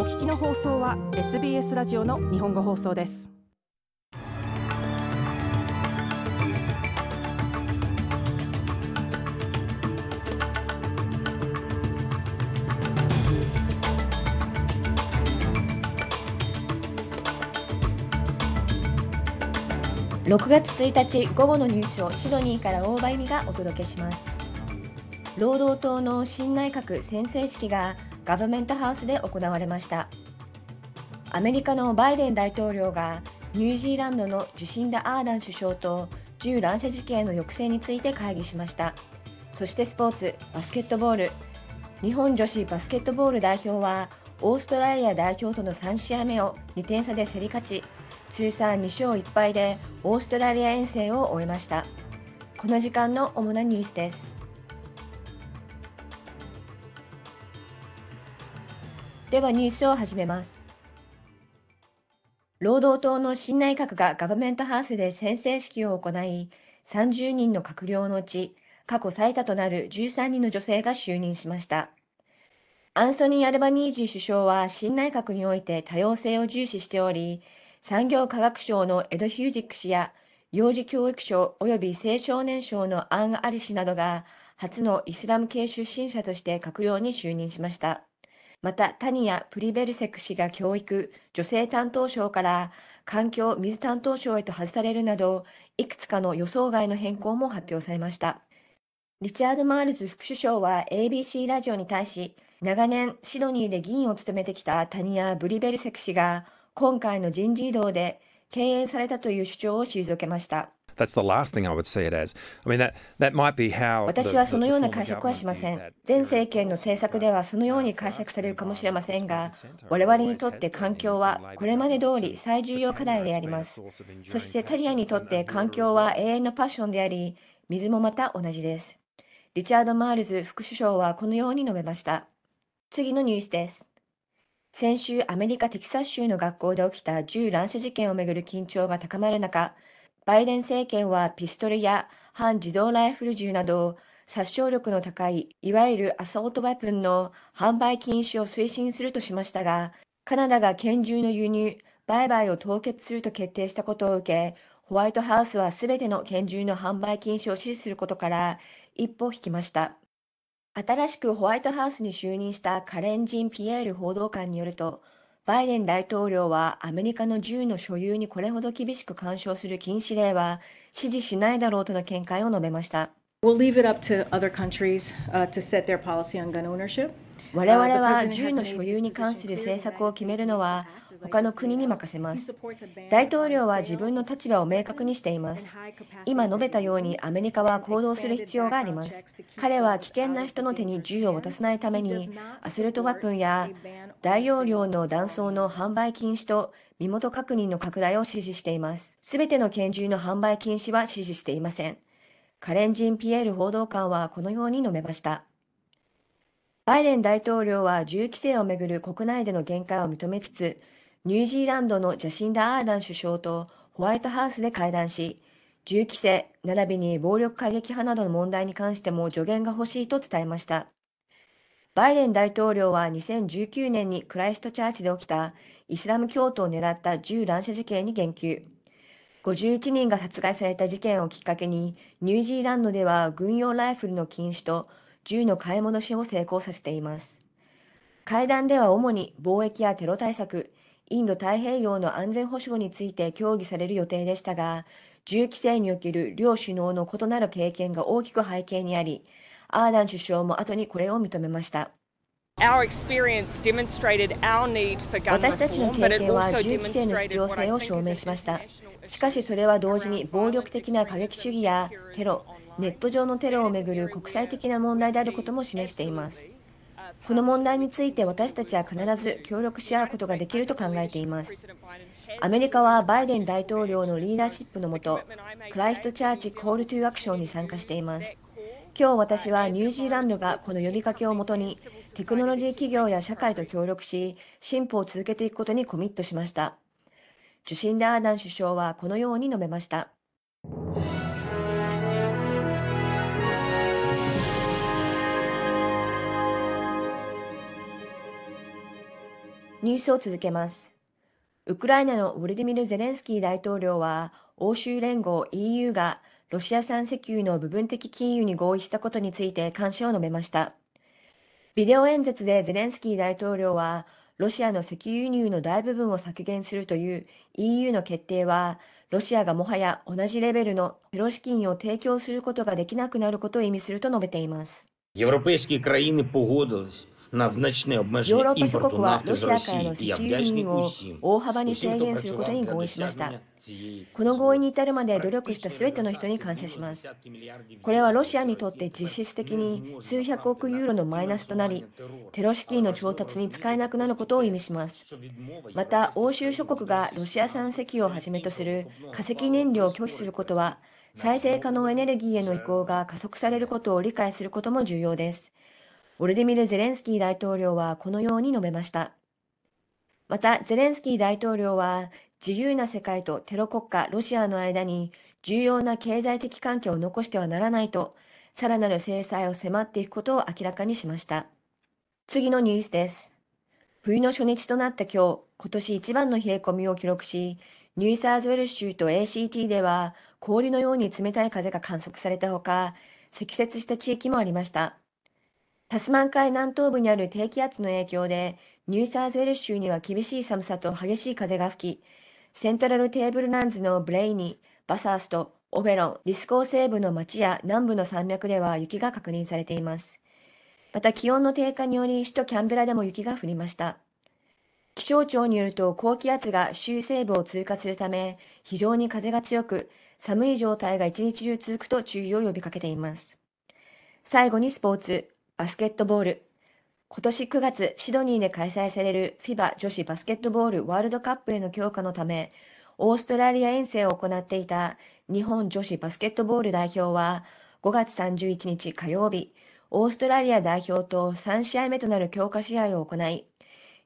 お聞きの放送は SBS ラジオの日本語放送です。6月1日午後のニュースをシドニーから大場由美がお届けします。労働党の新内閣宣誓式がガバメントハウスで行われました。アメリカのバイデン大統領がニュージーランドのジュシンダ・アーダン首相と銃乱射事件の抑制について会議しました。そしてスポーツバスケットボール。日本女子バスケットボール代表はオーストラリア代表との3試合目を2点差で競り勝ち通算2勝1敗でオーストラリア遠征を終えました。この時間の主なニュースです。ではニュースを始めます労働党の新内閣がガバメントハウスで宣誓式を行い30人の閣僚のうち過去最多となる13人の女性が就任しましたアンソニー・アルバニージー首相は新内閣において多様性を重視しており産業科学省のエド・ヒュージック氏や幼児教育省及び青少年省のアン・アリ氏などが初のイスラム系出身者として閣僚に就任しました。また、タニア・プリバーセク氏が教育、女性担当省から環境・水担当省へと外されるなど、いくつかの予想外の変更も発表されました。リチャード・マールズ副首相は ABC ラジオに対し、長年シドニーで議員を務めてきたタニア・プリバーセク氏が今回の人事異動で敬遠されたという主張を退けました。私はそのような解釈はしません。前政権の政策ではそのように解釈されるかもしれませんが、我々にとって環境はこれまで通り最重要課題であります。そしてタニアにとって環境は永遠のパッションであり、水もまた同じです。リチャード・マールズ副首相はこのように述べました。次のニュースです。先週、アメリカ・テキサス州の学校で起きた銃乱射事件をめぐる緊張が高まる中、バイデン政権はピストルや反自動ライフル銃など殺傷力の高いいわゆるアサートバイプンの販売禁止を推進するとしましたが、カナダが拳銃の輸入、売買を凍結すると決定したことを受け、ホワイトハウスはすべての拳銃の販売禁止を支持することから一歩引きました。新しくホワイトハウスに就任したカレンジン・ピエール報道官によると、バイデン大統領はアメリカの銃の所有にこれほど厳しく干渉する禁止令は支持しないだろうとの見解を述べました。We'll leave it up to other countries、uh, to set their policy on gun ownership. 我々は銃の所有に関する政策を決めるのは他の国に任せます。大統領は自分の立場を明確にしています。今述べたようにアメリカは行動する必要があります。彼は危険な人の手に銃を渡さないために、アスルトワップンや大容量の弾倉の販売禁止と身元確認の拡大を指示しています。すべての拳銃の販売禁止は指示していません。カレンジン・ピエール報道官はこのように述べました。バイデン大統領は銃規制をめぐる国内での限界を認めつつ、ニュージーランドのジャシンダ・アーダン首相とホワイトハウスで会談し、銃規制並びに暴力過激派などの問題に関しても助言が欲しいと伝えました。バイデン大統領は2019年にクライストチャーチで起きたイスラム教徒を狙った銃乱射事件に言及。51人が殺害された事件をきっかけに、ニュージーランドでは軍用ライフルの禁止と銃の買い戻しを成功させています。会談では主に貿易やテロ対策、インド太平洋の安全保障について協議される予定でしたが、銃規制における両首脳の異なる経験が大きく背景にあり、アーダン首相も後にこれを認めました。私たちの経験は銃規制の必要性を証明しました。しかしそれは同時に暴力的な過激主義やテロ、ネット上のテロをめぐる国際的な問題であることも示しています。この問題について私たちは必ず協力し合うことができると考えています。アメリカはバイデン大統領のリーダーシップのもと、クライストチャーチ・コール・トゥ・アクションに参加しています。今日私はニュージーランドがこの呼びかけをもとに、テクノロジー企業や社会と協力し、進歩を続けていくことにコミットしました。ジュシンダ・アーダン首相はこのように述べました。ニュースを続けます。ウクライナのウォルディミル・ゼレンスキー大統領は、欧州連合 EU がロシア産石油の部分的禁輸に合意したことについて感謝を述べました。ビデオ演説でゼレンスキー大統領は、ロシアの石油輸入の大部分を削減するという EU の決定は、ロシアがもはや同じレベルのテロ資金を提供することができなくなることを意味すると述べています。ヨーロッパ諸国はロシアからの石油輸入を大幅に制限することに合意しました。この合意に至るまで努力したすべての人に感謝します。これはロシアにとって実質的に数百億ユーロのマイナスとなり、テロ資金の調達に使えなくなることを意味します。また、欧州諸国がロシア産石油をはじめとする化石燃料を拒否することは、再生可能エネルギーへの移行が加速されることを理解することも重要です。ウォルディミル・ゼレンスキー大統領はこのように述べました。また、ゼレンスキー大統領は、自由な世界とテロ国家ロシアの間に重要な経済的関係を残してはならないと、さらなる制裁を迫っていくことを明らかにしました。次のニュースです。冬の初日となった今日、今年一番の冷え込みを記録し、ニューサウスウェールズ州と ACT では氷のように冷たい風が観測されたほか、積雪した地域もありました。タスマン海南東部にある低気圧の影響で、ニューサウスウェールズ州には厳しい寒さと激しい風が吹き、セントラルテーブルランズのブレイニー、バサースト、オベロン、リスゴー西部の町や南部の山脈では雪が確認されています。また気温の低下により首都キャンベラでも雪が降りました。気象庁によると高気圧が州西部を通過するため非常に風が強く寒い状態が一日中続くと注意を呼びかけています。最後にスポーツ。バスケットボール。今年9月、シドニーで開催される FIBA 女子バスケットボールワールドカップへの強化のため、オーストラリア遠征を行っていた日本女子バスケットボール代表は、5月31日火曜日、オーストラリア代表と3試合目となる強化試合を行い、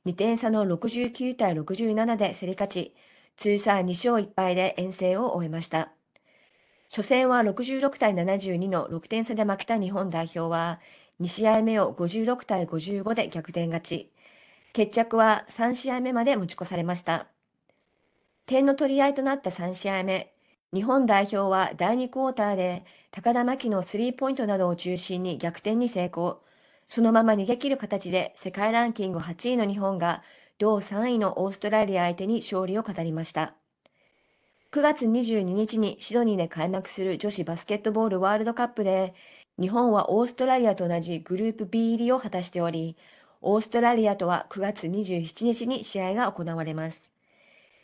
2点差の69対67で競り勝ち、通算2勝1敗で遠征を終えました。初戦は66対72の6点差で負けた日本代表は、2試合目を56対55で逆転勝ち。決着は3試合目まで持ち越されました。点の取り合いとなった3試合目、日本代表は第2クォーターで高田真希のスリーポイントなどを中心に逆転に成功。そのまま逃げ切る形で世界ランキング8位の日本が同3位のオーストラリア相手に勝利を飾りました。9月22日にシドニーで開幕する女子バスケットボールワールドカップで日本はオーストラリアと同じグループ B 入りを果たしており、オーストラリアとは9月27日に試合が行われます。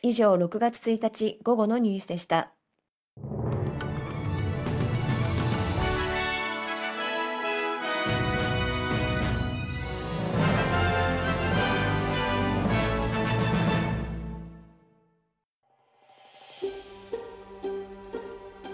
以上、6月1日午後のニュースでした。